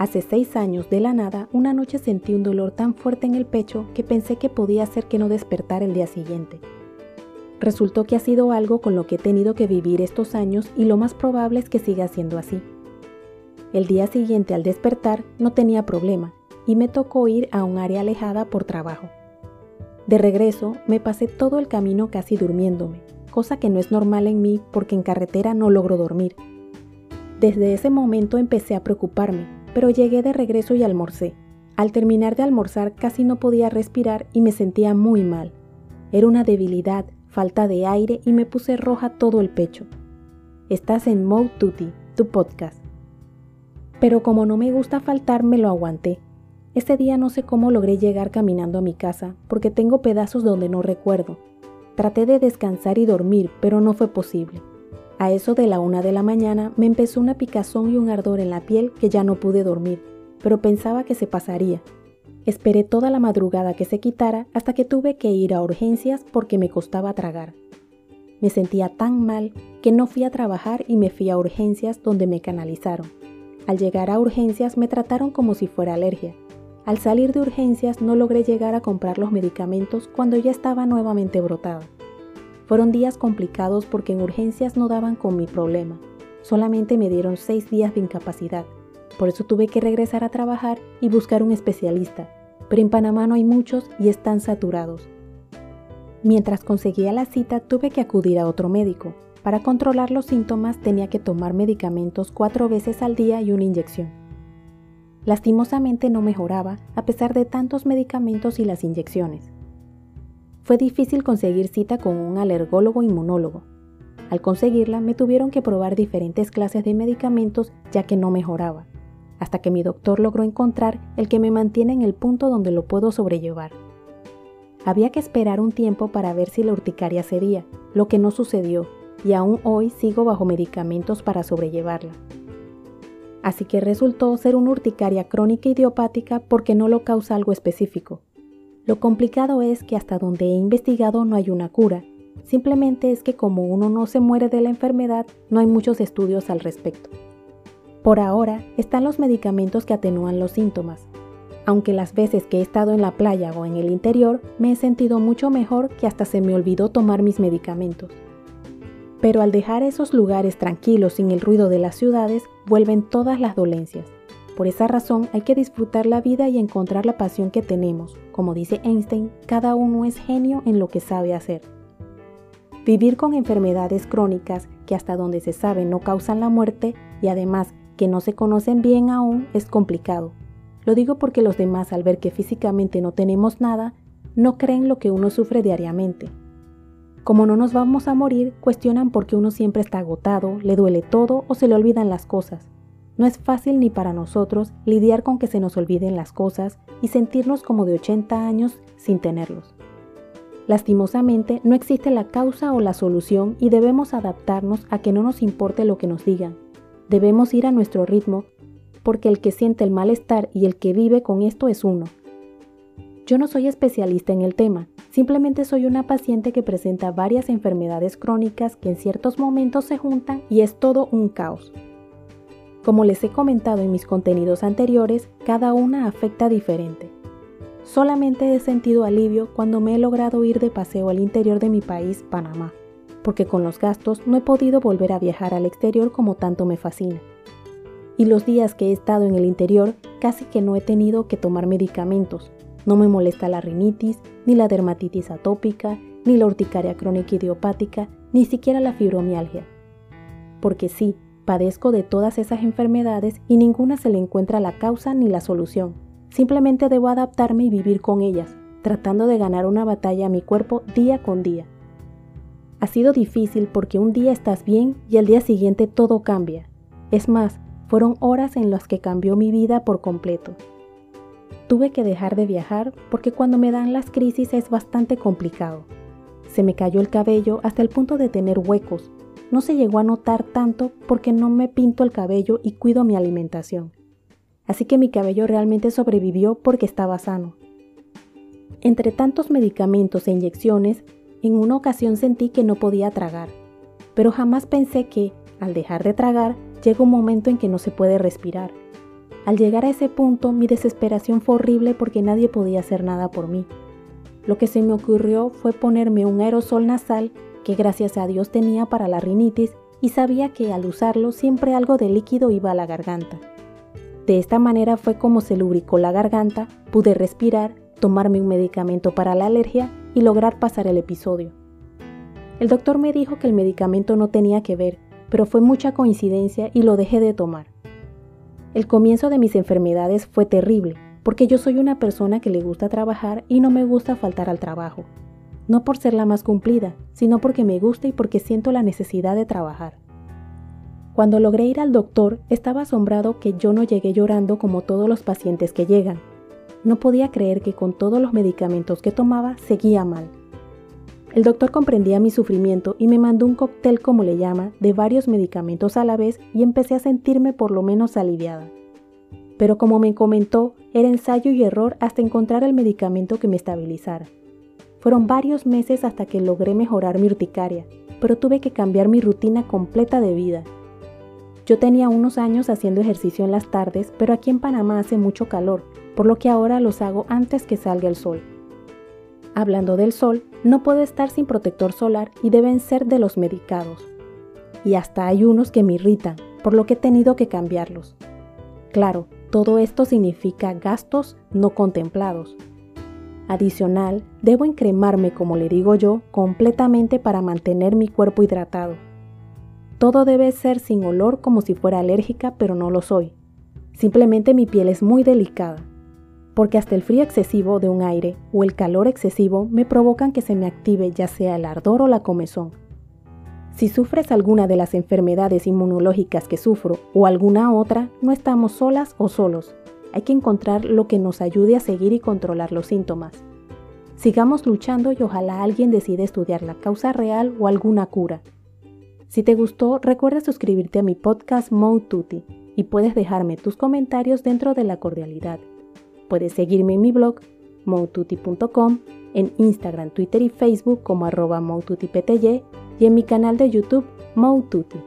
Hace seis años, de la nada, una noche sentí un dolor tan fuerte en el pecho que pensé que podía ser que no despertara el día siguiente. Resultó que ha sido algo con lo que he tenido que vivir estos años y lo más probable es que siga siendo así. El día siguiente al despertar no tenía problema y me tocó ir a un área alejada por trabajo. De regreso me pasé todo el camino casi durmiéndome, cosa que no es normal en mí porque en carretera no logro dormir. Desde ese momento empecé a preocuparme pero llegué de regreso y almorcé. Al terminar de almorzar casi no podía respirar y me sentía muy mal. Era una debilidad, falta de aire y me puse roja todo el pecho. Estás en Mode Tutti, tu podcast. Pero como no me gusta faltar, me lo aguanté. Ese día no sé cómo logré llegar caminando a mi casa, porque tengo pedazos donde no recuerdo. Traté de descansar y dormir, pero no fue posible. A eso de la una de la mañana me empezó una picazón y un ardor en la piel que ya no pude dormir, pero pensaba que se pasaría. Esperé toda la madrugada que se quitara hasta que tuve que ir a urgencias porque me costaba tragar. Me sentía tan mal que no fui a trabajar y me fui a urgencias donde me canalizaron. Al llegar a urgencias me trataron como si fuera alergia. Al salir de urgencias no logré llegar a comprar los medicamentos cuando ya estaba nuevamente brotada. Fueron días complicados porque en urgencias no daban con mi problema. Solamente me dieron seis días de incapacidad. Por eso tuve que regresar a trabajar y buscar un especialista. Pero en Panamá no hay muchos y están saturados. Mientras conseguía la cita tuve que acudir a otro médico. Para controlar los síntomas tenía que tomar medicamentos cuatro veces al día y una inyección. Lastimosamente no mejoraba a pesar de tantos medicamentos y las inyecciones. Fue difícil conseguir cita con un alergólogo inmunólogo. Al conseguirla me tuvieron que probar diferentes clases de medicamentos ya que no mejoraba, hasta que mi doctor logró encontrar el que me mantiene en el punto donde lo puedo sobrellevar. Había que esperar un tiempo para ver si la urticaria cedía, lo que no sucedió, y aún hoy sigo bajo medicamentos para sobrellevarla. Así que resultó ser una urticaria crónica idiopática porque no lo causa algo específico, lo complicado es que hasta donde he investigado no hay una cura. Simplemente es que como uno no se muere de la enfermedad, no hay muchos estudios al respecto. Por ahora están los medicamentos que atenúan los síntomas, aunque las veces que he estado en la playa o en el interior me he sentido mucho mejor que hasta se me olvidó tomar mis medicamentos. Pero al dejar esos lugares tranquilos sin el ruido de las ciudades, vuelven todas las dolencias. Por esa razón hay que disfrutar la vida y encontrar la pasión que tenemos. Como dice Einstein, cada uno es genio en lo que sabe hacer. Vivir con enfermedades crónicas que hasta donde se sabe no causan la muerte y además que no se conocen bien aún es complicado. Lo digo porque los demás al ver que físicamente no tenemos nada, no creen lo que uno sufre diariamente. Como no nos vamos a morir, cuestionan por qué uno siempre está agotado, le duele todo o se le olvidan las cosas. No es fácil ni para nosotros lidiar con que se nos olviden las cosas y sentirnos como de 80 años sin tenerlos. Lastimosamente, no existe la causa o la solución y debemos adaptarnos a que no nos importe lo que nos digan. Debemos ir a nuestro ritmo porque el que siente el malestar y el que vive con esto es uno. Yo no soy especialista en el tema, simplemente soy una paciente que presenta varias enfermedades crónicas que en ciertos momentos se juntan y es todo un caos. Como les he comentado en mis contenidos anteriores, cada una afecta diferente. Solamente he sentido alivio cuando me he logrado ir de paseo al interior de mi país, Panamá, porque con los gastos no he podido volver a viajar al exterior como tanto me fascina. Y los días que he estado en el interior casi que no he tenido que tomar medicamentos. No me molesta la rinitis, ni la dermatitis atópica, ni la urticaria crónica idiopática, ni siquiera la fibromialgia. Porque sí, Padezco de todas esas enfermedades y ninguna se le encuentra la causa ni la solución. Simplemente debo adaptarme y vivir con ellas, tratando de ganar una batalla a mi cuerpo día con día. Ha sido difícil porque un día estás bien y al día siguiente todo cambia. Es más, fueron horas en las que cambió mi vida por completo. Tuve que dejar de viajar porque cuando me dan las crisis es bastante complicado. Se me cayó el cabello hasta el punto de tener huecos no se llegó a notar tanto porque no me pinto el cabello y cuido mi alimentación. Así que mi cabello realmente sobrevivió porque estaba sano. Entre tantos medicamentos e inyecciones, en una ocasión sentí que no podía tragar, pero jamás pensé que, al dejar de tragar, llega un momento en que no se puede respirar. Al llegar a ese punto, mi desesperación fue horrible porque nadie podía hacer nada por mí. Lo que se me ocurrió fue ponerme un aerosol nasal que gracias a Dios tenía para la rinitis y sabía que al usarlo siempre algo de líquido iba a la garganta. De esta manera fue como se lubricó la garganta, pude respirar, tomarme un medicamento para la alergia y lograr pasar el episodio. El doctor me dijo que el medicamento no tenía que ver, pero fue mucha coincidencia y lo dejé de tomar. El comienzo de mis enfermedades fue terrible, porque yo soy una persona que le gusta trabajar y no me gusta faltar al trabajo. No por ser la más cumplida, sino porque me gusta y porque siento la necesidad de trabajar. Cuando logré ir al doctor, estaba asombrado que yo no llegué llorando como todos los pacientes que llegan. No podía creer que con todos los medicamentos que tomaba seguía mal. El doctor comprendía mi sufrimiento y me mandó un cóctel, como le llama, de varios medicamentos a la vez y empecé a sentirme por lo menos aliviada. Pero como me comentó, era ensayo y error hasta encontrar el medicamento que me estabilizara. Fueron varios meses hasta que logré mejorar mi urticaria, pero tuve que cambiar mi rutina completa de vida. Yo tenía unos años haciendo ejercicio en las tardes, pero aquí en Panamá hace mucho calor, por lo que ahora los hago antes que salga el sol. Hablando del sol, no puedo estar sin protector solar y deben ser de los medicados. Y hasta hay unos que me irritan, por lo que he tenido que cambiarlos. Claro, todo esto significa gastos no contemplados. Adicional, debo encremarme, como le digo yo, completamente para mantener mi cuerpo hidratado. Todo debe ser sin olor como si fuera alérgica, pero no lo soy. Simplemente mi piel es muy delicada porque hasta el frío excesivo de un aire o el calor excesivo me provocan que se me active ya sea el ardor o la comezón. Si sufres alguna de las enfermedades inmunológicas que sufro o alguna otra, no estamos solas o solos. Hay que encontrar lo que nos ayude a seguir y controlar los síntomas. Sigamos luchando y ojalá alguien decida estudiar la causa real o alguna cura. Si te gustó, recuerda suscribirte a mi podcast Mode Tutti y puedes dejarme tus comentarios dentro de la cordialidad. Puedes seguirme en mi blog moututi.com, en Instagram, Twitter y Facebook como arroba y en mi canal de YouTube Moututi.